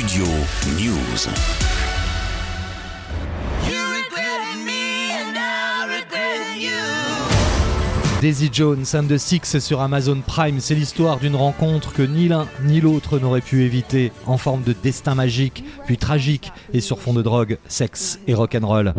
Studio News. Daisy Jones and the Six sur Amazon Prime, c'est l'histoire d'une rencontre que ni l'un ni l'autre n'aurait pu éviter, en forme de destin magique, puis tragique, et sur fond de drogue, sexe et rock'n'roll.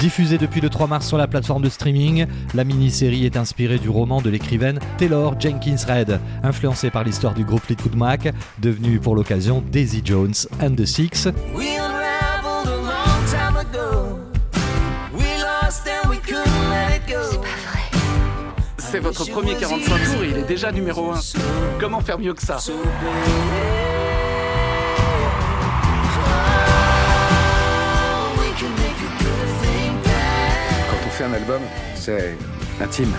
Diffusée depuis le 3 mars sur la plateforme de streaming, la mini-série est inspirée du roman de l'écrivaine Taylor Jenkins Reid, influencée par l'histoire du groupe Fleetwood Mac, devenu pour l'occasion Daisy Jones and the Six. We unraveled a long time ago. We lost and we couldn't let it go. C'est votre premier 45 tours et il est déjà numéro 1. Comment faire mieux que ça? Fait un album, c'est intime.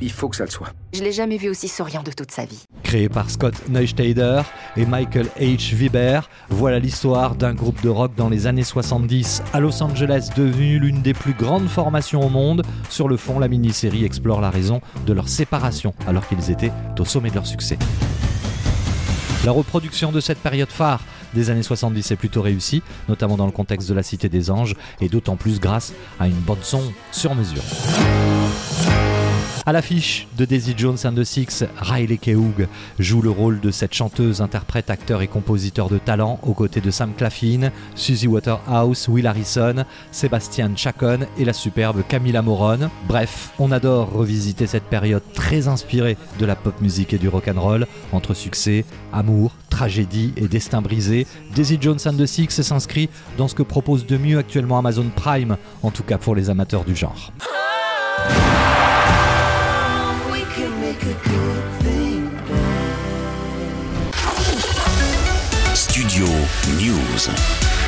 Il faut que ça le soit. Je l'ai jamais vu aussi souriant de toute sa vie. Créé par Scott Neustadter et Michael H. Weber, voilà l'histoire d'un groupe de rock dans les années 70 à Los Angeles, devenu l'une des plus grandes formations au monde. Sur le fond, la mini-série explore la raison de leur séparation alors qu'ils étaient au sommet de leur succès. La reproduction de cette période phare des années 70 est plutôt réussie, notamment dans le contexte de la Cité des Anges, et d'autant plus grâce à une bande son sur mesure. À l'affiche de Daisy Jones and the Six, Riley Keough joue le rôle de cette chanteuse, interprète, acteur et compositeur de talent aux côtés de Sam Claflin, Suzy Waterhouse, Will Harrison, Sebastian Chacon et la superbe Camilla Morone. Bref, on adore revisiter cette période très inspirée de la pop musique et du rock'n'roll, entre succès, amour, tragédie et destin brisé. Daisy Jones and the Six s'inscrit dans ce que propose de mieux actuellement Amazon Prime, en tout cas pour les amateurs du genre. Studio News.